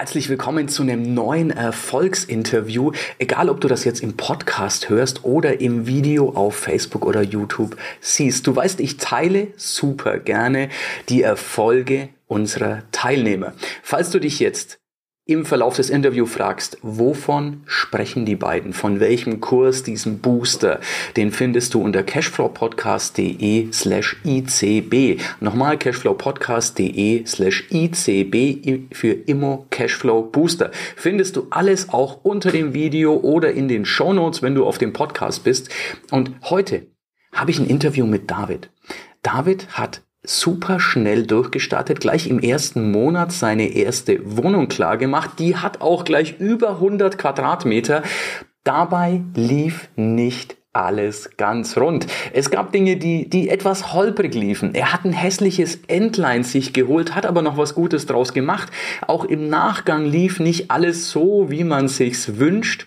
herzlich willkommen zu einem neuen Erfolgsinterview. Egal, ob du das jetzt im Podcast hörst oder im Video auf Facebook oder YouTube siehst. Du weißt, ich teile super gerne die Erfolge unserer Teilnehmer. Falls du dich jetzt im Verlauf des Interviews fragst, wovon sprechen die beiden? Von welchem Kurs, diesem Booster? Den findest du unter cashflowpodcast.de slash ICB. Nochmal cashflowpodcast.de slash ICB für Immo Cashflow Booster. Findest du alles auch unter dem Video oder in den Show Notes, wenn du auf dem Podcast bist. Und heute habe ich ein Interview mit David. David hat super schnell durchgestartet, gleich im ersten Monat seine erste Wohnung klar gemacht. Die hat auch gleich über 100 Quadratmeter. Dabei lief nicht alles ganz rund. Es gab Dinge, die, die etwas holprig liefen. Er hat ein hässliches Endline sich geholt, hat aber noch was Gutes draus gemacht. Auch im Nachgang lief nicht alles so, wie man sich's wünscht.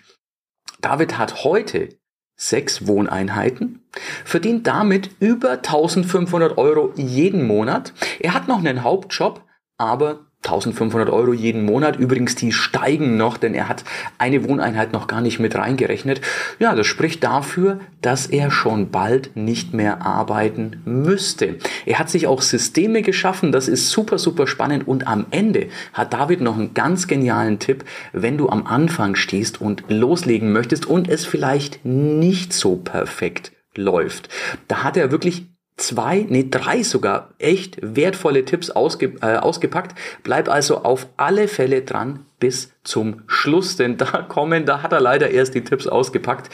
David hat heute sechs Wohneinheiten, verdient damit über 1500 Euro jeden Monat. Er hat noch einen Hauptjob, aber 1500 Euro jeden Monat. Übrigens, die steigen noch, denn er hat eine Wohneinheit noch gar nicht mit reingerechnet. Ja, das spricht dafür, dass er schon bald nicht mehr arbeiten müsste. Er hat sich auch Systeme geschaffen. Das ist super, super spannend. Und am Ende hat David noch einen ganz genialen Tipp, wenn du am Anfang stehst und loslegen möchtest und es vielleicht nicht so perfekt läuft. Da hat er wirklich zwei, nee, drei sogar echt wertvolle Tipps ausge, äh, ausgepackt. Bleib also auf alle Fälle dran bis zum Schluss, denn da kommen, da hat er leider erst die Tipps ausgepackt.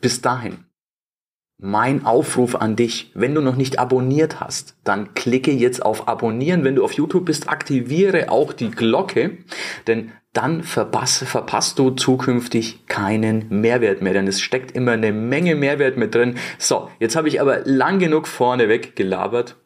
Bis dahin. Mein Aufruf an dich, wenn du noch nicht abonniert hast, dann klicke jetzt auf Abonnieren. Wenn du auf YouTube bist, aktiviere auch die Glocke, denn dann verpass, verpasst du zukünftig keinen Mehrwert mehr, denn es steckt immer eine Menge Mehrwert mit drin. So, jetzt habe ich aber lang genug vorneweg gelabert.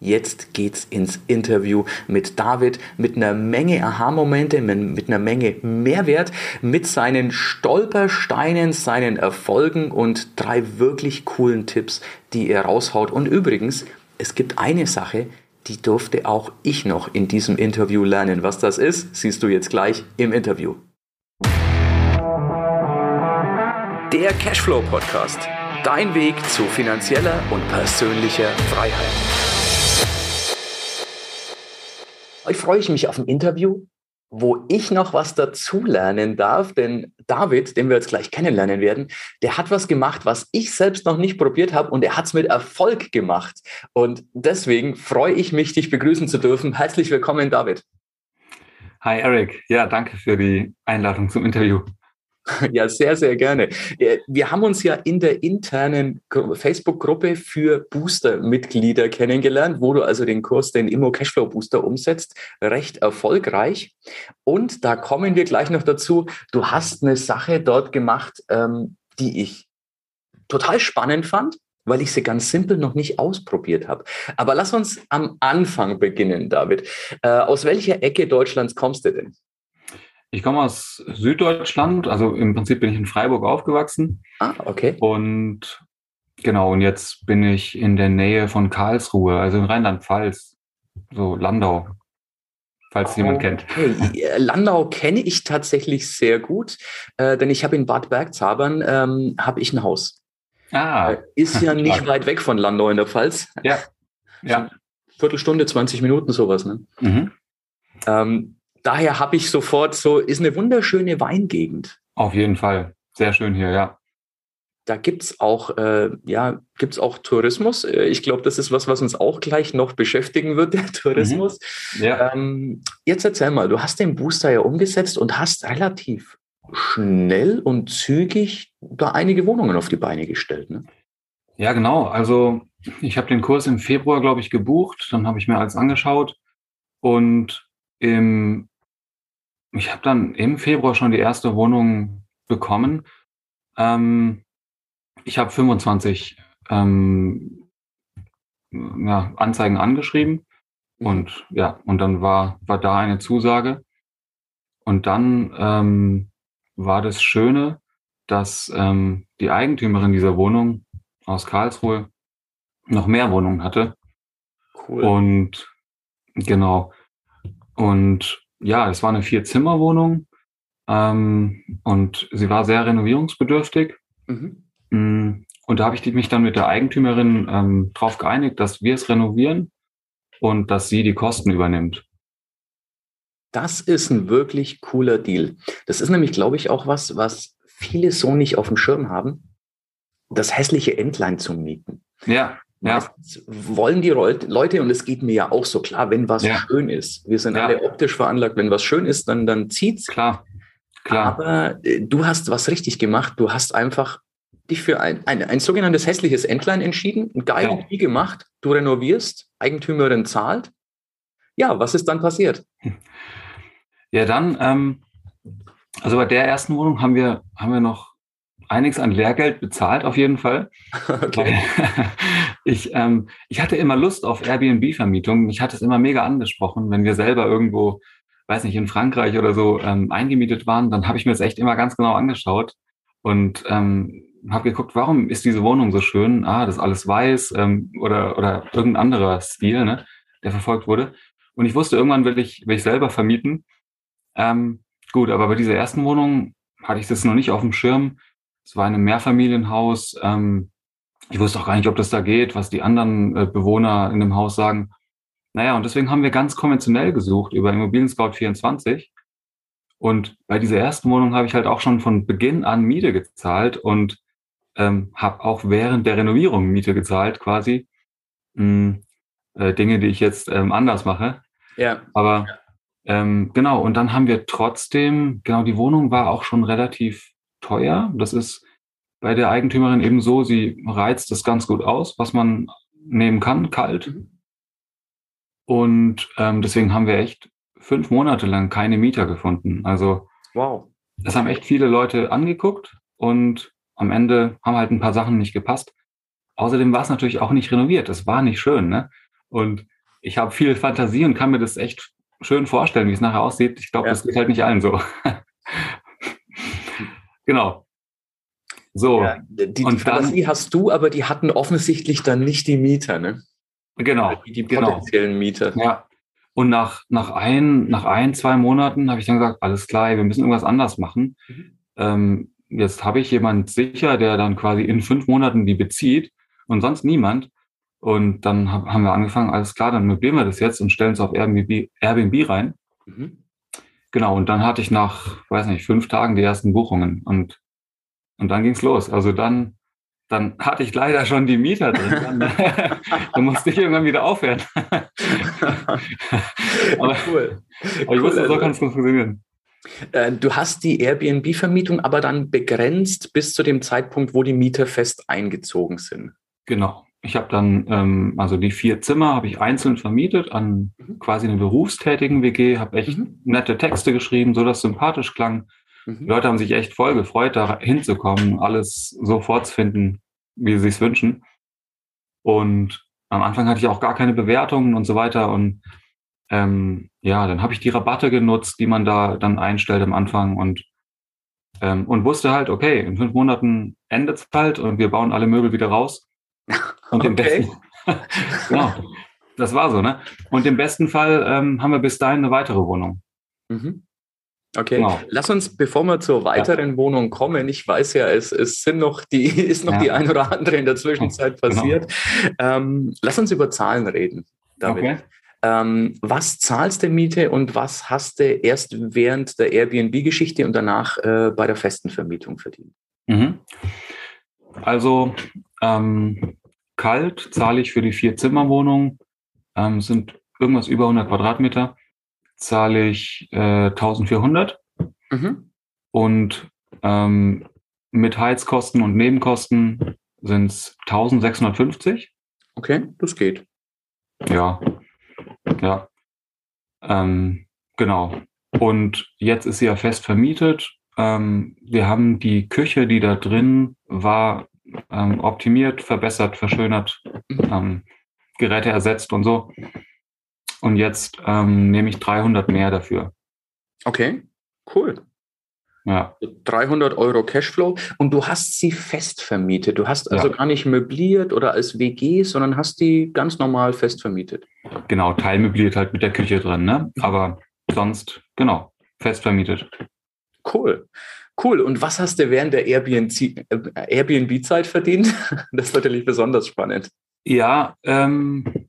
Jetzt geht's ins Interview mit David, mit einer Menge Aha-Momente, mit einer Menge Mehrwert, mit seinen Stolpersteinen, seinen Erfolgen und drei wirklich coolen Tipps, die er raushaut. Und übrigens, es gibt eine Sache, die durfte auch ich noch in diesem Interview lernen. Was das ist, siehst du jetzt gleich im Interview. Der Cashflow Podcast. Dein Weg zu finanzieller und persönlicher Freiheit. Freue ich mich auf ein Interview wo ich noch was dazulernen darf, denn David, den wir jetzt gleich kennenlernen werden, der hat was gemacht, was ich selbst noch nicht probiert habe und er hat es mit Erfolg gemacht. Und deswegen freue ich mich, dich begrüßen zu dürfen. Herzlich willkommen, David. Hi, Eric. Ja, danke für die Einladung zum Interview. Ja, sehr, sehr gerne. Wir haben uns ja in der internen Facebook-Gruppe für Booster-Mitglieder kennengelernt, wo du also den Kurs, den Immo Cashflow Booster umsetzt, recht erfolgreich. Und da kommen wir gleich noch dazu. Du hast eine Sache dort gemacht, ähm, die ich total spannend fand, weil ich sie ganz simpel noch nicht ausprobiert habe. Aber lass uns am Anfang beginnen, David. Äh, aus welcher Ecke Deutschlands kommst du denn? Ich komme aus Süddeutschland, also im Prinzip bin ich in Freiburg aufgewachsen. Ah, okay. Und genau, und jetzt bin ich in der Nähe von Karlsruhe, also in Rheinland-Pfalz, so Landau, falls oh, jemand kennt. Okay. Landau kenne ich tatsächlich sehr gut, äh, denn ich habe in Bad Bergzabern ähm, habe ich ein Haus. Ah. Äh, ist ja nicht weit weg von Landau in der Pfalz. Ja. ja. Viertelstunde, 20 Minuten, sowas. Ne? Mhm. Ähm, daher habe ich sofort so, ist eine wunderschöne Weingegend. Auf jeden Fall. Sehr schön hier, ja. Da gibt es auch, äh, ja, gibt's auch Tourismus. Äh, ich glaube, das ist was, was uns auch gleich noch beschäftigen wird, der Tourismus. Mhm. Ja. Ähm, jetzt erzähl mal, du hast den Booster ja umgesetzt und hast relativ schnell und zügig da einige Wohnungen auf die Beine gestellt. Ne? Ja, genau. Also ich habe den Kurs im Februar, glaube ich, gebucht. Dann habe ich mir alles angeschaut. Und im, ich habe dann im Februar schon die erste Wohnung bekommen. Ähm, ich habe 25 ähm, ja, Anzeigen angeschrieben mhm. und ja, und dann war, war da eine Zusage. Und dann ähm, war das Schöne, dass ähm, die Eigentümerin dieser Wohnung aus Karlsruhe noch mehr Wohnungen hatte. Cool. Und genau. Und ja, es war eine Vier-Zimmer-Wohnung ähm, und sie war sehr renovierungsbedürftig. Mhm. Mm, und da habe ich mich dann mit der Eigentümerin ähm, darauf geeinigt, dass wir es renovieren und dass sie die Kosten übernimmt. Das ist ein wirklich cooler Deal. Das ist nämlich, glaube ich, auch was, was viele so nicht auf dem Schirm haben, das hässliche Entlein zu mieten. Ja. Ja. wollen die Leute, und es geht mir ja auch so klar, wenn was ja. schön ist. Wir sind ja. alle optisch veranlagt, wenn was schön ist, dann, dann zieht's. Klar. Klar. Aber äh, du hast was richtig gemacht. Du hast einfach dich für ein, ein, ein sogenanntes hässliches Entlein entschieden, ein geiles ja. gemacht. Du renovierst, Eigentümerin zahlt. Ja, was ist dann passiert? Ja, dann, ähm, also bei der ersten Wohnung haben wir, haben wir noch einiges an Lehrgeld bezahlt, auf jeden Fall. Okay. ich, ähm, ich hatte immer Lust auf Airbnb-Vermietung. Mich hat es immer mega angesprochen, wenn wir selber irgendwo, weiß nicht, in Frankreich oder so ähm, eingemietet waren, dann habe ich mir das echt immer ganz genau angeschaut und ähm, habe geguckt, warum ist diese Wohnung so schön? Ah, das ist alles weiß ähm, oder, oder irgendein anderer Stil, ne, der verfolgt wurde. Und ich wusste, irgendwann will ich, will ich selber vermieten. Ähm, gut, aber bei dieser ersten Wohnung hatte ich das noch nicht auf dem Schirm. Es war ein Mehrfamilienhaus. Ähm, ich wusste auch gar nicht, ob das da geht, was die anderen äh, Bewohner in dem Haus sagen. Naja, und deswegen haben wir ganz konventionell gesucht über Immobilien Scout 24. Und bei dieser ersten Wohnung habe ich halt auch schon von Beginn an Miete gezahlt und ähm, habe auch während der Renovierung Miete gezahlt, quasi. Mh, hm, äh, Dinge, die ich jetzt ähm, anders mache. Ja. Aber ähm, genau, und dann haben wir trotzdem, genau, die Wohnung war auch schon relativ teuer. Das ist bei der Eigentümerin eben so, sie reizt das ganz gut aus, was man nehmen kann, kalt. Mhm. Und ähm, deswegen haben wir echt fünf Monate lang keine Mieter gefunden. Also wow. das haben echt viele Leute angeguckt und am Ende haben halt ein paar Sachen nicht gepasst. Außerdem war es natürlich auch nicht renoviert. Das war nicht schön. Ne? Und ich habe viel Fantasie und kann mir das echt schön vorstellen, wie es nachher aussieht. Ich glaube, ja. das geht halt nicht allen so. Genau. So. Ja, die, und die Fantasie dann, hast du, aber die hatten offensichtlich dann nicht die Mieter, ne? Genau. Die, die genau. potenziellen genau. Mieter. Ja. Und nach, nach, ein, nach ein, zwei Monaten habe ich dann gesagt, alles klar, wir müssen irgendwas anders machen. Mhm. Ähm, jetzt habe ich jemanden sicher, der dann quasi in fünf Monaten die bezieht und sonst niemand. Und dann hab, haben wir angefangen, alles klar, dann möblieren wir das jetzt und stellen es auf Airbnb, Airbnb rein. Mhm. Genau, und dann hatte ich nach, weiß nicht, fünf Tagen die ersten Buchungen und, und dann ging's los. Also dann, dann hatte ich leider schon die Mieter drin. Dann, dann musste ich irgendwann wieder aufhören. aber, cool. aber ich wusste, so also kann es funktionieren. Äh, du hast die Airbnb-Vermietung aber dann begrenzt bis zu dem Zeitpunkt, wo die Mieter fest eingezogen sind. Genau. Ich habe dann, ähm, also die vier Zimmer habe ich einzeln vermietet an mhm. quasi eine berufstätigen WG, habe echt mhm. nette Texte geschrieben, so dass es sympathisch klang. Mhm. Die Leute haben sich echt voll gefreut, da hinzukommen, alles so vorzufinden, wie sie sich wünschen. Und am Anfang hatte ich auch gar keine Bewertungen und so weiter. Und ähm, ja, dann habe ich die Rabatte genutzt, die man da dann einstellt am Anfang und ähm, und wusste halt, okay, in fünf Monaten endet es halt und wir bauen alle Möbel wieder raus. Und im okay. besten, genau, das war so, ne? Und im besten Fall ähm, haben wir bis dahin eine weitere Wohnung. Mhm. Okay, genau. lass uns, bevor wir zur weiteren ja. Wohnung kommen, ich weiß ja, es, es sind noch die, ist noch ja. die ein oder andere in der Zwischenzeit genau. passiert. Genau. Ähm, lass uns über Zahlen reden, David. Okay. Ähm, was zahlst du Miete und was hast du erst während der Airbnb-Geschichte und danach äh, bei der festen Vermietung verdient? Mhm. Also ähm, kalt zahle ich für die Vier-Zimmer-Wohnung, ähm, sind irgendwas über 100 Quadratmeter, zahle ich äh, 1400. Mhm. Und ähm, mit Heizkosten und Nebenkosten sind es 1650. Okay, das geht. Ja, ja. Ähm, genau. Und jetzt ist sie ja fest vermietet. Ähm, wir haben die Küche, die da drin war, ähm, optimiert, verbessert, verschönert, ähm, Geräte ersetzt und so. Und jetzt ähm, nehme ich 300 mehr dafür. Okay, cool. Ja. 300 Euro Cashflow und du hast sie fest vermietet. Du hast also ja. gar nicht möbliert oder als WG, sondern hast die ganz normal fest vermietet. Genau, teilmöbliert halt mit der Küche drin, ne? Aber sonst genau, fest vermietet. Cool. Cool. Und was hast du während der Airbnb-Zeit Airbnb verdient? Das ist natürlich besonders spannend. Ja, ähm,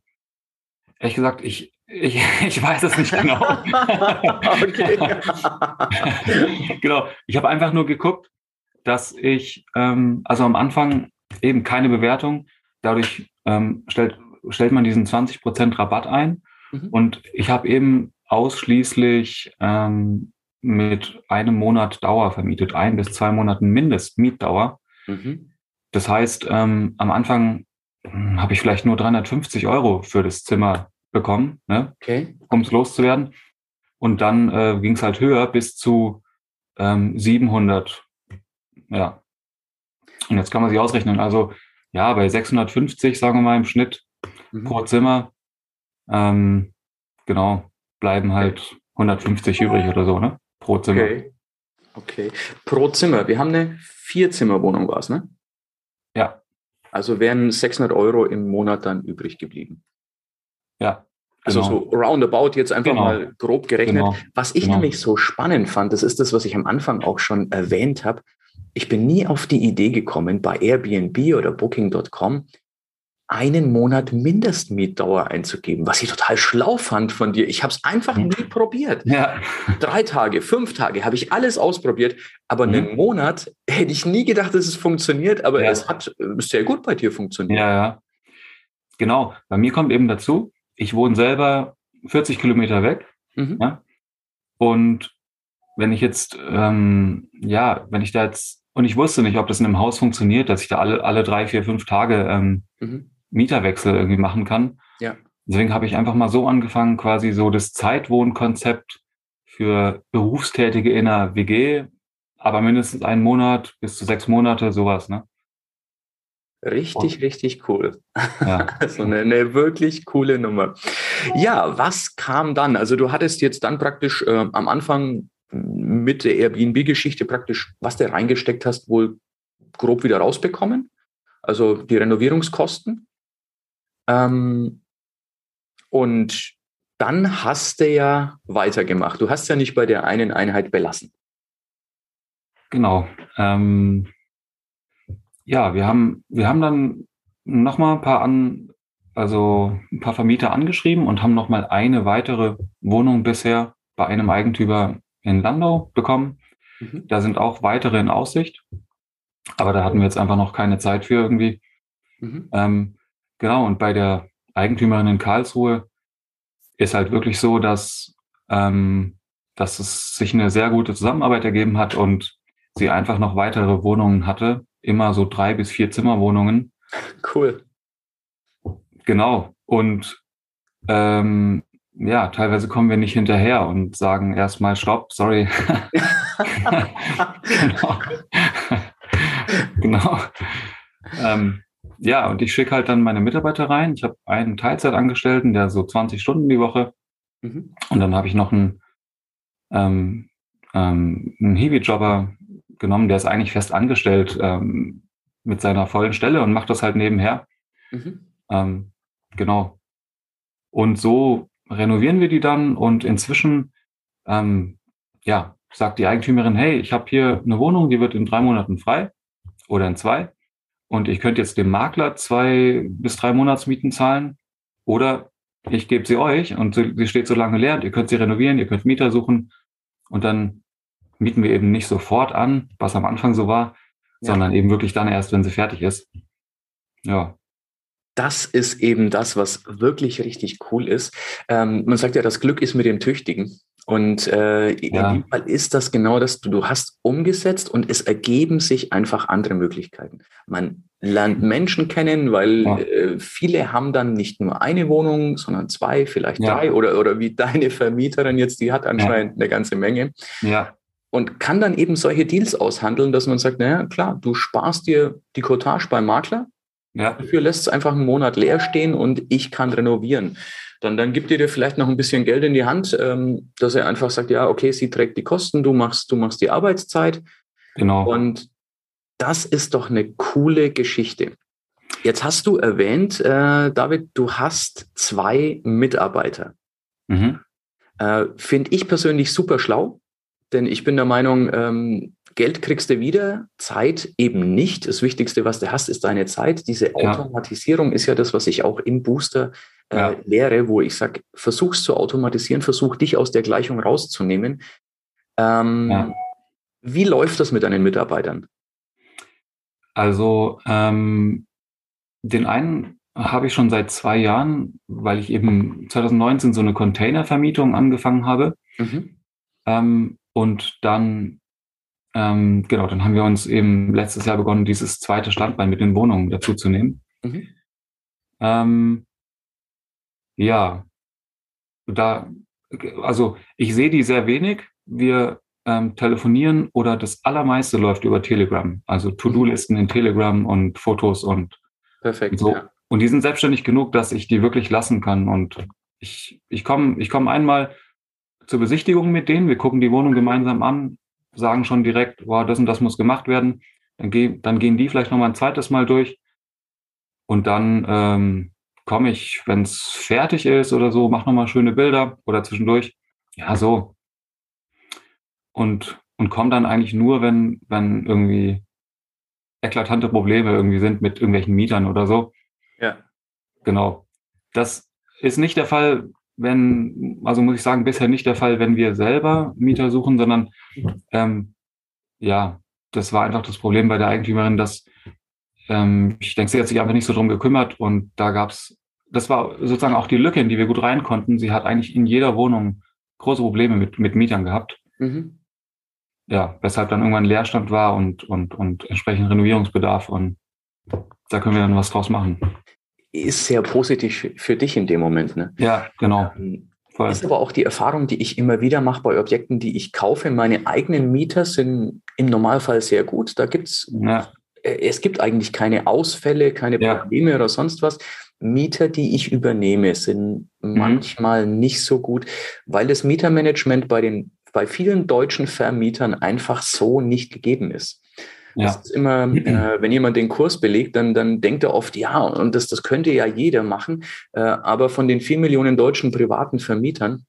ehrlich gesagt, ich, ich, ich weiß es nicht genau. genau. Ich habe einfach nur geguckt, dass ich, ähm, also am Anfang eben keine Bewertung, dadurch ähm, stellt, stellt man diesen 20% Rabatt ein. Mhm. Und ich habe eben ausschließlich ähm, mit einem Monat Dauer vermietet, ein bis zwei Monaten Mindestmietdauer. Mhm. Das heißt, ähm, am Anfang hm, habe ich vielleicht nur 350 Euro für das Zimmer bekommen, ne, okay. um es loszuwerden. Und dann äh, ging es halt höher bis zu ähm, 700. Ja. Und jetzt kann man sich ausrechnen. Also ja, bei 650, sagen wir mal im Schnitt mhm. pro Zimmer, ähm, genau, bleiben halt 150 übrig oder so, ne? Pro Zimmer. Okay. Okay. Pro Zimmer. Wir haben eine Vierzimmerwohnung, war es, ne? Ja. Also wären 600 Euro im Monat dann übrig geblieben. Ja. Also genau. so roundabout jetzt einfach genau. mal grob gerechnet. Genau. Was ich genau. nämlich so spannend fand, das ist das, was ich am Anfang auch schon erwähnt habe. Ich bin nie auf die Idee gekommen, bei Airbnb oder Booking.com einen Monat Mindestmietdauer einzugeben, was ich total schlau fand von dir. Ich habe es einfach nie probiert. Ja. Drei Tage, fünf Tage habe ich alles ausprobiert, aber mhm. einen Monat hätte ich nie gedacht, dass es funktioniert, aber ja. es hat sehr gut bei dir funktioniert. Ja, ja. Genau. Bei mir kommt eben dazu, ich wohne selber 40 Kilometer weg. Mhm. Ja? Und wenn ich jetzt, ähm, ja, wenn ich da jetzt, und ich wusste nicht, ob das in einem Haus funktioniert, dass ich da alle, alle drei, vier, fünf Tage ähm, mhm. Mieterwechsel irgendwie machen kann. Ja. Deswegen habe ich einfach mal so angefangen, quasi so das Zeitwohnkonzept für Berufstätige in einer WG, aber mindestens einen Monat bis zu sechs Monate, sowas, ne? Richtig, oh. richtig cool. Ja. also eine, eine, wirklich coole Nummer. Ja, was kam dann? Also du hattest jetzt dann praktisch äh, am Anfang mit der Airbnb-Geschichte praktisch, was du reingesteckt hast, wohl grob wieder rausbekommen. Also die Renovierungskosten. Ähm, und dann hast du ja weitergemacht. Du hast ja nicht bei der einen Einheit belassen. Genau. Ähm, ja, wir haben, wir haben dann nochmal ein paar an, also ein paar Vermieter angeschrieben und haben nochmal eine weitere Wohnung bisher bei einem Eigentümer in Landau bekommen. Mhm. Da sind auch weitere in Aussicht. Aber da hatten wir jetzt einfach noch keine Zeit für irgendwie. Mhm. Ähm, Genau, und bei der Eigentümerin in Karlsruhe ist halt wirklich so, dass, ähm, dass es sich eine sehr gute Zusammenarbeit ergeben hat und sie einfach noch weitere Wohnungen hatte, immer so drei bis vier Zimmerwohnungen. Cool. Genau. Und ähm, ja, teilweise kommen wir nicht hinterher und sagen erstmal Stopp, sorry. genau. genau. Ähm, ja, und ich schicke halt dann meine Mitarbeiter rein. Ich habe einen Teilzeitangestellten, der so 20 Stunden die Woche. Mhm. Und dann habe ich noch einen, ähm, ähm, einen Hiwi-Jobber genommen, der ist eigentlich fest angestellt ähm, mit seiner vollen Stelle und macht das halt nebenher. Mhm. Ähm, genau. Und so renovieren wir die dann und inzwischen, ähm, ja, sagt die Eigentümerin, hey, ich habe hier eine Wohnung, die wird in drei Monaten frei oder in zwei und ich könnte jetzt dem Makler zwei bis drei Monatsmieten zahlen oder ich gebe sie euch und sie steht so lange leer und ihr könnt sie renovieren, ihr könnt Mieter suchen und dann mieten wir eben nicht sofort an, was am Anfang so war, ja. sondern eben wirklich dann erst, wenn sie fertig ist. Ja. Das ist eben das, was wirklich richtig cool ist. Ähm, man sagt ja, das Glück ist mit dem Tüchtigen. Und äh, ja. in dem Fall ist das genau das, du, du hast umgesetzt und es ergeben sich einfach andere Möglichkeiten. Man lernt Menschen kennen, weil ja. äh, viele haben dann nicht nur eine Wohnung, sondern zwei, vielleicht ja. drei oder, oder wie deine Vermieterin jetzt, die hat anscheinend eine ganze Menge. Ja. Und kann dann eben solche Deals aushandeln, dass man sagt, naja, klar, du sparst dir die Cottage beim Makler, ja. dafür lässt es einfach einen Monat leer stehen und ich kann renovieren dann, dann gibt ihr dir vielleicht noch ein bisschen Geld in die Hand, ähm, dass er einfach sagt, ja, okay, sie trägt die Kosten, du machst, du machst die Arbeitszeit. Genau. Und das ist doch eine coole Geschichte. Jetzt hast du erwähnt, äh, David, du hast zwei Mitarbeiter. Mhm. Äh, Finde ich persönlich super schlau, denn ich bin der Meinung, ähm, Geld kriegst du wieder, Zeit eben nicht. Das Wichtigste, was du hast, ist deine Zeit. Diese Automatisierung ja. ist ja das, was ich auch im Booster äh, ja. lehre, wo ich sage, versuch's zu automatisieren, versuch dich aus der Gleichung rauszunehmen. Ähm, ja. Wie läuft das mit deinen Mitarbeitern? Also ähm, den einen habe ich schon seit zwei Jahren, weil ich eben 2019 so eine Containervermietung angefangen habe. Mhm. Ähm, und dann, ähm, genau, dann haben wir uns eben letztes Jahr begonnen, dieses zweite Standbein mit den Wohnungen dazu zu nehmen. Mhm. Ähm, ja, da, also ich sehe die sehr wenig. Wir ähm, telefonieren oder das allermeiste läuft über Telegram. Also To-Do-Listen in Telegram und Fotos und Perfekt. So. Ja. Und die sind selbstständig genug, dass ich die wirklich lassen kann. Und ich, ich komme ich komm einmal zur Besichtigung mit denen. Wir gucken die Wohnung gemeinsam an, sagen schon direkt, wow, das und das muss gemacht werden. Dann, geh, dann gehen die vielleicht nochmal ein zweites Mal durch. Und dann ähm, komme ich, wenn es fertig ist oder so, mach nochmal schöne Bilder oder zwischendurch. Ja, so. Und, und komme dann eigentlich nur, wenn, wenn irgendwie eklatante Probleme irgendwie sind mit irgendwelchen Mietern oder so. Ja. Genau. Das ist nicht der Fall, wenn, also muss ich sagen, bisher nicht der Fall, wenn wir selber Mieter suchen, sondern ähm, ja, das war einfach das Problem bei der Eigentümerin, dass ähm, ich denke, sie hat sich einfach nicht so drum gekümmert und da gab's, das war sozusagen auch die Lücke, in die wir gut rein konnten. Sie hat eigentlich in jeder Wohnung große Probleme mit, mit Mietern gehabt. Mhm ja, weshalb dann irgendwann Leerstand war und, und, und entsprechend Renovierungsbedarf und da können wir dann was draus machen. Ist sehr positiv für dich in dem Moment, ne? Ja, genau. Ähm, Voll. Ist aber auch die Erfahrung, die ich immer wieder mache bei Objekten, die ich kaufe. Meine eigenen Mieter sind im Normalfall sehr gut. Da gibt's, ja. Äh, es gibt eigentlich keine Ausfälle, keine Probleme ja. oder sonst was. Mieter, die ich übernehme, sind mhm. manchmal nicht so gut, weil das Mietermanagement bei den bei vielen deutschen Vermietern einfach so nicht gegeben ist. Ja. Das ist immer, äh, wenn jemand den Kurs belegt, dann, dann denkt er oft, ja, und das, das könnte ja jeder machen. Äh, aber von den vier Millionen deutschen privaten Vermietern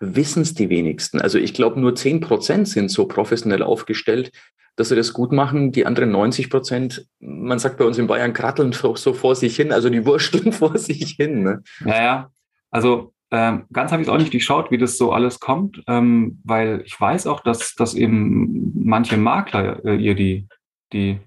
wissen es die wenigsten. Also ich glaube, nur zehn Prozent sind so professionell aufgestellt, dass sie das gut machen. Die anderen 90 Prozent, man sagt bei uns in Bayern, kratteln so, so vor sich hin, also die wursteln vor sich hin. Ne? Naja, also ähm, ganz habe ich auch nicht geschaut, wie das so alles kommt, ähm, weil ich weiß auch, dass, dass eben manche Makler äh, ihr die, die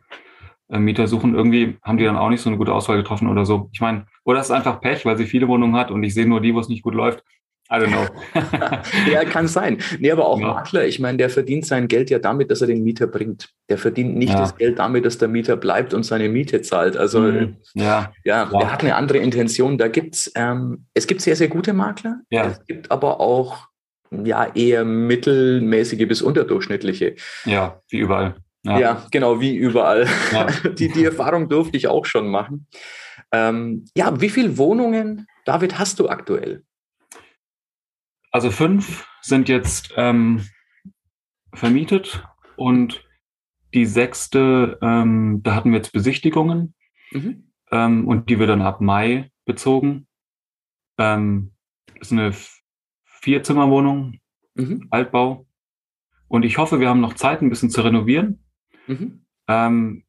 äh, Mieter suchen. Irgendwie haben die dann auch nicht so eine gute Auswahl getroffen oder so. Ich meine, oder es ist einfach Pech, weil sie viele Wohnungen hat und ich sehe nur die, wo es nicht gut läuft. I don't know. ja, kann sein. Nee, aber auch ja. Makler, ich meine, der verdient sein Geld ja damit, dass er den Mieter bringt. Der verdient nicht ja. das Geld damit, dass der Mieter bleibt und seine Miete zahlt. Also mhm. ja. ja, ja, der hat eine andere Intention. Da gibt's, ähm, es gibt sehr, sehr gute Makler. Ja. Es gibt aber auch ja eher mittelmäßige bis unterdurchschnittliche. Ja, wie überall. Ja, ja genau, wie überall. die, die Erfahrung durfte ich auch schon machen. Ähm, ja, wie viele Wohnungen, David, hast du aktuell? Also fünf sind jetzt ähm, vermietet und die sechste, ähm, da hatten wir jetzt Besichtigungen mhm. ähm, und die wird dann ab Mai bezogen. Ähm, ist eine Vierzimmerwohnung, mhm. Altbau. Und ich hoffe, wir haben noch Zeit, ein bisschen zu renovieren. Mhm. Ähm,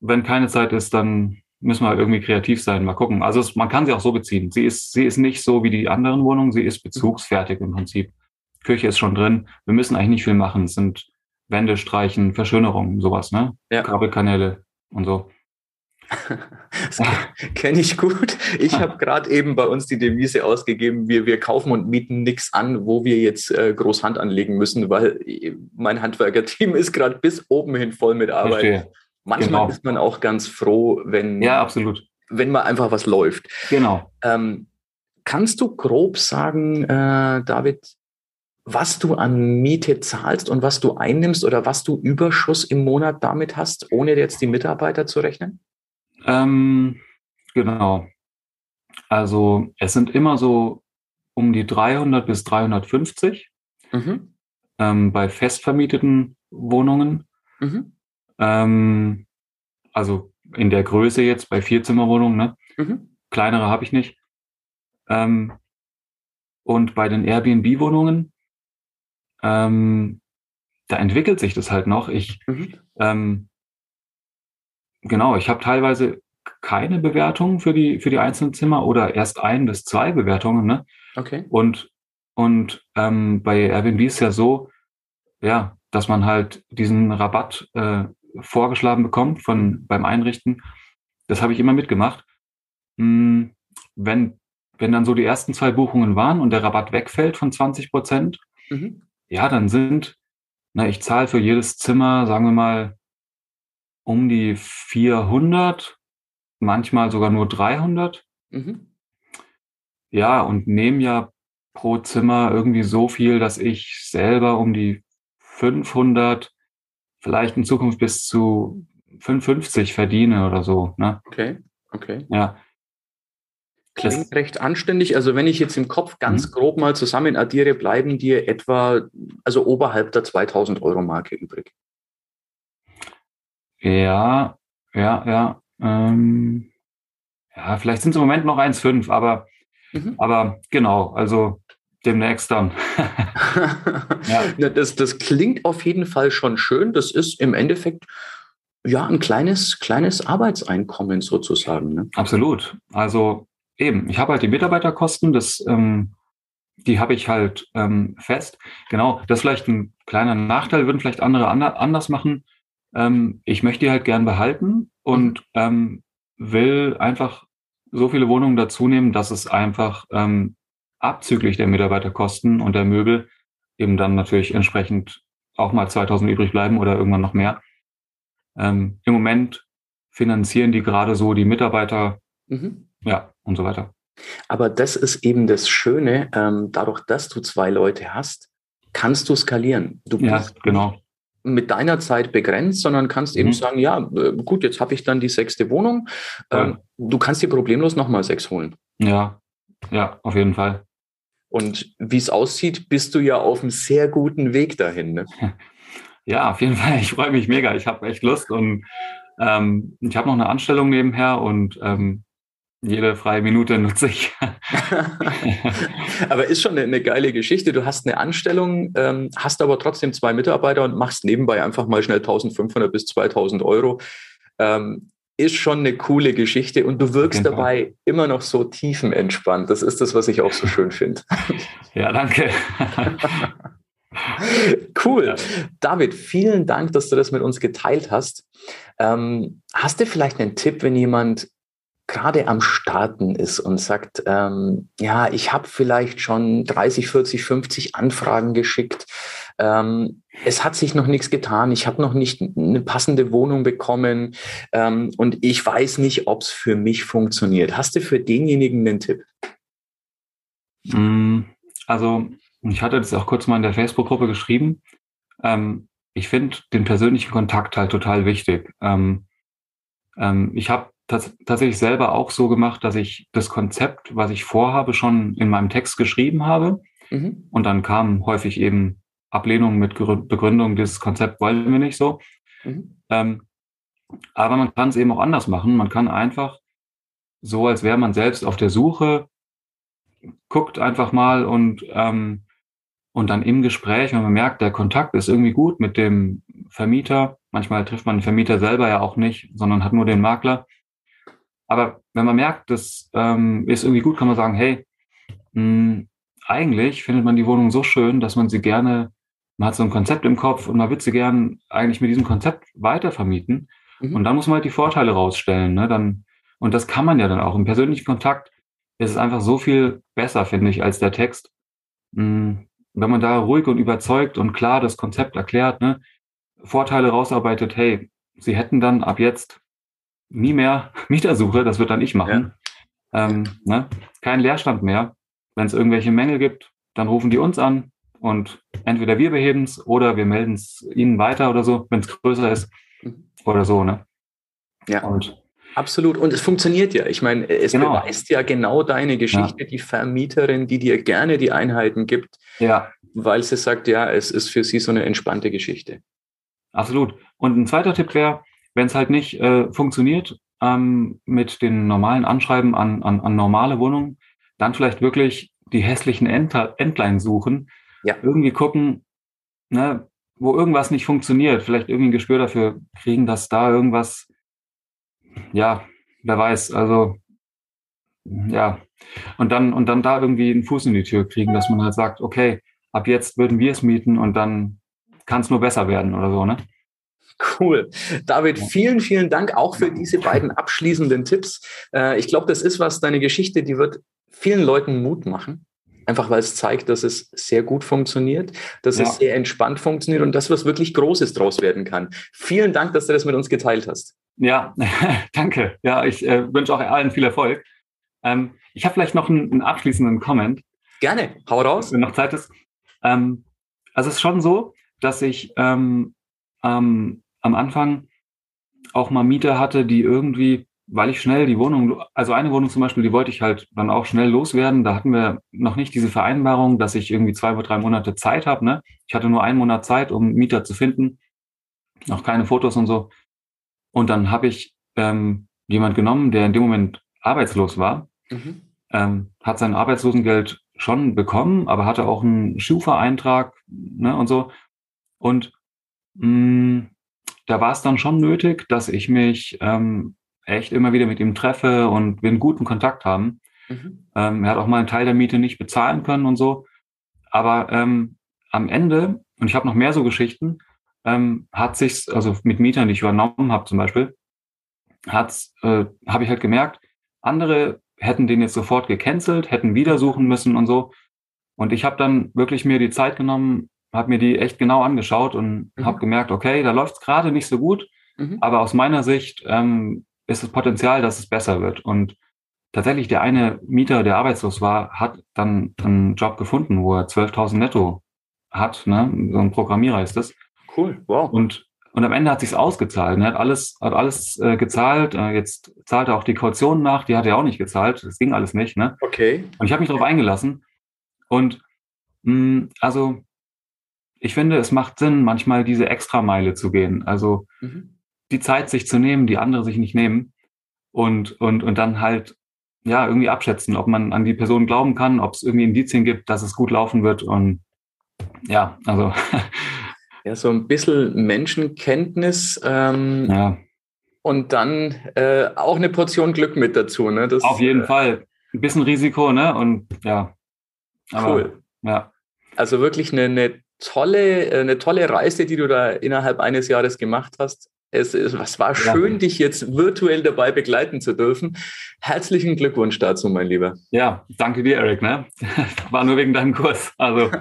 wenn keine Zeit ist, dann müssen wir halt irgendwie kreativ sein, mal gucken. Also es, man kann sie auch so beziehen. Sie ist, sie ist nicht so wie die anderen Wohnungen, sie ist bezugsfertig im Prinzip. Küche ist schon drin. Wir müssen eigentlich nicht viel machen. Es sind Wände streichen, Verschönerungen, sowas, ne? Ja. Kabelkanäle und so. Das kenne ich gut. Ich habe gerade eben bei uns die Devise ausgegeben, wir, wir kaufen und mieten nichts an, wo wir jetzt äh, groß Hand anlegen müssen, weil äh, mein Handwerkerteam ist gerade bis oben hin voll mit Arbeit. Verstehe. Manchmal genau. ist man auch ganz froh, wenn, ja, absolut. wenn mal einfach was läuft. Genau. Ähm, kannst du grob sagen, äh, David, was du an Miete zahlst und was du einnimmst oder was du Überschuss im Monat damit hast, ohne jetzt die Mitarbeiter zu rechnen? Ähm, genau. Also es sind immer so um die 300 bis 350 mhm. ähm, bei festvermieteten Wohnungen. Mhm. Ähm, also in der Größe jetzt bei Vierzimmerwohnungen, ne? Mhm. Kleinere habe ich nicht. Ähm, Und bei den Airbnb-Wohnungen, ähm, da entwickelt sich das halt noch. Ich, mhm. ähm, genau, ich habe teilweise keine Bewertungen für die, für die einzelnen Zimmer oder erst ein bis zwei Bewertungen. Ne? Okay. Und, und ähm, bei Airbnb ist ja so, ja, dass man halt diesen Rabatt äh, vorgeschlagen bekommt von beim Einrichten. Das habe ich immer mitgemacht. Hm, wenn, wenn dann so die ersten zwei Buchungen waren und der Rabatt wegfällt von 20 Prozent, mhm. ja, dann sind, na, ich zahle für jedes Zimmer, sagen wir mal, um die 400, manchmal sogar nur 300. Mhm. Ja, und nehme ja pro Zimmer irgendwie so viel, dass ich selber um die 500, vielleicht in Zukunft bis zu 55 verdiene oder so. Ne? Okay, okay. Ja. Klingt das, recht anständig. Also wenn ich jetzt im Kopf ganz mhm. grob mal zusammen addiere, bleiben dir etwa, also oberhalb der 2000 Euro Marke übrig. Ja, ja, ja. Ähm, ja, vielleicht sind es im Moment noch 1,5, aber, mhm. aber genau, also demnächst dann. ja. das, das klingt auf jeden Fall schon schön. Das ist im Endeffekt ja ein kleines, kleines Arbeitseinkommen sozusagen. Ne? Absolut. Also eben, ich habe halt die Mitarbeiterkosten, das, ähm, die habe ich halt ähm, fest. Genau, das ist vielleicht ein kleiner Nachteil, würden vielleicht andere anders machen. Ähm, ich möchte die halt gern behalten und ähm, will einfach so viele Wohnungen dazu nehmen, dass es einfach ähm, abzüglich der Mitarbeiterkosten und der Möbel eben dann natürlich entsprechend auch mal 2000 übrig bleiben oder irgendwann noch mehr. Ähm, Im Moment finanzieren die gerade so die Mitarbeiter, mhm. ja, und so weiter. Aber das ist eben das Schöne, ähm, dadurch, dass du zwei Leute hast, kannst du skalieren. Du ja, genau. mit deiner Zeit begrenzt, sondern kannst mhm. eben sagen, ja, äh, gut, jetzt habe ich dann die sechste Wohnung. Ähm, ja. Du kannst dir problemlos nochmal sechs holen. Ja, ja, auf jeden Fall. Und wie es aussieht, bist du ja auf einem sehr guten Weg dahin. Ne? Ja, auf jeden Fall. Ich freue mich mega. Ich habe echt Lust und ähm, ich habe noch eine Anstellung nebenher und ähm, jede freie Minute nutze ich. aber ist schon eine, eine, geile Geschichte. Du hast eine Anstellung, ähm, hast aber trotzdem zwei Mitarbeiter und machst nebenbei einfach mal schnell 1500 bis 2000 Euro. Ähm, ist schon eine coole Geschichte und du wirkst genau. dabei immer noch so tiefenentspannt. Das ist das, was ich auch so schön finde. Ja, danke. cool. Ja. David, vielen Dank, dass du das mit uns geteilt hast. Ähm, hast du vielleicht einen Tipp, wenn jemand gerade am Starten ist und sagt, ähm, ja, ich habe vielleicht schon 30, 40, 50 Anfragen geschickt, ähm, es hat sich noch nichts getan, ich habe noch nicht eine passende Wohnung bekommen ähm, und ich weiß nicht, ob es für mich funktioniert. Hast du für denjenigen einen Tipp? Mm, also, ich hatte das auch kurz mal in der Facebook-Gruppe geschrieben. Ähm, ich finde den persönlichen Kontakt halt total wichtig. Ähm, ähm, ich habe tats tatsächlich selber auch so gemacht, dass ich das Konzept, was ich vorhabe, schon in meinem Text geschrieben habe. Mhm. Und dann kamen häufig eben Ablehnungen mit Begründung, dieses Konzept wollen wir nicht so. Mhm. Ähm, aber man kann es eben auch anders machen. Man kann einfach so, als wäre man selbst auf der Suche, guckt einfach mal und, ähm, und dann im Gespräch, wenn man merkt, der Kontakt ist irgendwie gut mit dem Vermieter. Manchmal trifft man den Vermieter selber ja auch nicht, sondern hat nur den Makler. Aber wenn man merkt, das ähm, ist irgendwie gut, kann man sagen, hey, mh, hm, eigentlich findet man die Wohnung so schön, dass man sie gerne, man hat so ein Konzept im Kopf und man würde sie gerne eigentlich mit diesem Konzept weitervermieten. Mhm. Und dann muss man halt die Vorteile rausstellen. Ne? Dann, und das kann man ja dann auch. Im persönlichen Kontakt ist es einfach so viel besser, finde ich, als der Text. Hm, wenn man da ruhig und überzeugt und klar das Konzept erklärt, ne? Vorteile rausarbeitet, hey, sie hätten dann ab jetzt nie mehr Mietersuche, das wird dann ich machen. Ja. Ähm, ne? Kein Leerstand mehr. Wenn es irgendwelche Mängel gibt, dann rufen die uns an und entweder wir beheben es oder wir melden es ihnen weiter oder so, wenn es größer ist mhm. oder so. Ne? Ja. Und Absolut. Und es funktioniert ja. Ich meine, es genau. beweist ja genau deine Geschichte, ja. die Vermieterin, die dir gerne die Einheiten gibt, ja. weil sie sagt, ja, es ist für sie so eine entspannte Geschichte. Absolut. Und ein zweiter Tipp wäre, wenn es halt nicht äh, funktioniert ähm, mit den normalen Anschreiben an, an, an normale Wohnungen, dann vielleicht wirklich die hässlichen Entlein suchen, ja. irgendwie gucken, ne, wo irgendwas nicht funktioniert, vielleicht irgendwie ein Gespür dafür kriegen, dass da irgendwas, ja, wer weiß, also ja, und dann, und dann da irgendwie einen Fuß in die Tür kriegen, dass man halt sagt, okay, ab jetzt würden wir es mieten und dann kann es nur besser werden oder so, ne? Cool. David, vielen, vielen Dank auch für diese beiden abschließenden Tipps. Äh, ich glaube, das ist was, deine Geschichte, die wird vielen Leuten Mut machen. Einfach weil es zeigt, dass es sehr gut funktioniert, dass ja. es sehr entspannt funktioniert und dass was wirklich Großes draus werden kann. Vielen Dank, dass du das mit uns geteilt hast. Ja, danke. Ja, ich äh, wünsche auch allen viel Erfolg. Ähm, ich habe vielleicht noch einen, einen, abschließenden Comment. Gerne, hau raus. Wenn noch Zeit ist. Ähm, also es ist schon so, dass ich ähm, am Anfang auch mal Mieter hatte, die irgendwie, weil ich schnell die Wohnung, also eine Wohnung zum Beispiel, die wollte ich halt dann auch schnell loswerden. Da hatten wir noch nicht diese Vereinbarung, dass ich irgendwie zwei oder drei Monate Zeit habe. Ne? Ich hatte nur einen Monat Zeit, um Mieter zu finden. Noch keine Fotos und so. Und dann habe ich ähm, jemand genommen, der in dem Moment arbeitslos war Mhm. Ähm, hat sein Arbeitslosengeld schon bekommen, aber hatte auch einen Schufa-Eintrag ne, und so. Und mh, mm, da war es dann schon nötig, dass ich mich ähm, echt immer wieder mit ihm treffe und wir einen guten Kontakt haben. Mhm. Ähm, er hat auch mal einen Teil der Miete nicht bezahlen können und so. Aber ähm, am Ende, und ich habe noch mehr so Geschichten, ähm, hat sich also mit Mietern, die ich übernommen habe zum Beispiel, hat's, äh, habe ich halt gemerkt, andere hätten den jetzt sofort gecancelt, hätten wieder suchen müssen und so. Und ich habe dann wirklich mir die Zeit genommen, habe mir die echt genau angeschaut und mhm. habe gemerkt, okay, da läuft es gerade nicht so gut, mhm. aber aus meiner Sicht ähm, ist das Potenzial, dass es besser wird. Und tatsächlich der eine Mieter, der arbeitslos war, hat dann einen Job gefunden, wo er 12.000 netto hat. Ne? So ein Programmierer ist das. Cool, wow. Und und am Ende hat sich's ausgezahlt. Er hat alles, hat alles äh, gezahlt. Äh, jetzt zahlt er auch die Kaution nach. Die hat er auch nicht gezahlt. Das ging alles nicht. Ne? Okay. Und ich habe mich darauf eingelassen. Und mh, mm, also ich finde, es macht Sinn, manchmal diese Extrameile zu gehen. Also mhm. Die Zeit sich zu nehmen, die andere sich nicht nehmen. Und, und, und dann halt ja irgendwie abschätzen, ob man an die Person glauben kann, ob es irgendwie Indizien gibt, dass es gut laufen wird. Und ja, also Ja, so ein bisschen Menschenkenntnis. Ähm, ja. Und dann äh, auch eine Portion Glück mit dazu. Ne? Das, Auf jeden äh, Fall. Ein bisschen Risiko, ne? Und ja. Aber, cool. Ja. Also wirklich eine, eine, tolle, äh, eine tolle Reise, die du da innerhalb eines Jahres gemacht hast. Es, es war schön, ja. dich jetzt virtuell dabei begleiten zu dürfen. Herzlichen Glückwunsch dazu, mein Lieber. Ja, danke dir, Eric. Ne? War nur wegen deinem Kurs. Also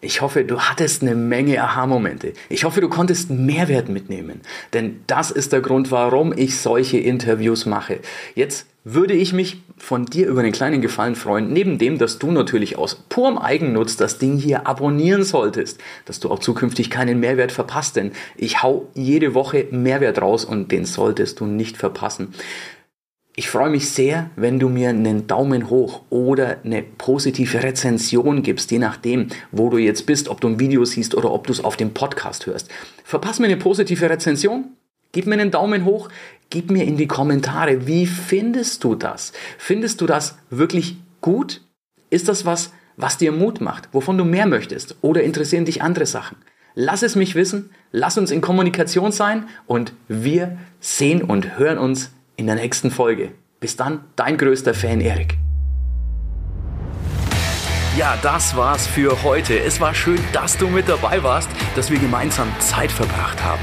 Ich hoffe, du hattest eine Menge Aha-Momente. Ich hoffe, du konntest Mehrwert mitnehmen. Denn das ist der Grund, warum ich solche Interviews mache. Jetzt würde ich mich von dir über einen kleinen Gefallen freuen, neben dem, dass du natürlich aus purem Eigennutz das Ding hier abonnieren solltest, dass du auch zukünftig keinen Mehrwert verpasst, denn ich hau jede Woche Mehrwert raus und den solltest du nicht verpassen. Ich freue mich sehr, wenn du mir einen Daumen hoch oder eine positive Rezension gibst, je nachdem, wo du jetzt bist, ob du ein Video siehst oder ob du es auf dem Podcast hörst. Verpass mir eine positive Rezension, gib mir einen Daumen hoch, gib mir in die Kommentare, wie findest du das? Findest du das wirklich gut? Ist das was, was dir Mut macht, wovon du mehr möchtest? Oder interessieren dich andere Sachen? Lass es mich wissen, lass uns in Kommunikation sein und wir sehen und hören uns in der nächsten Folge. Bis dann, dein größter Fan Erik. Ja, das war's für heute. Es war schön, dass du mit dabei warst, dass wir gemeinsam Zeit verbracht haben.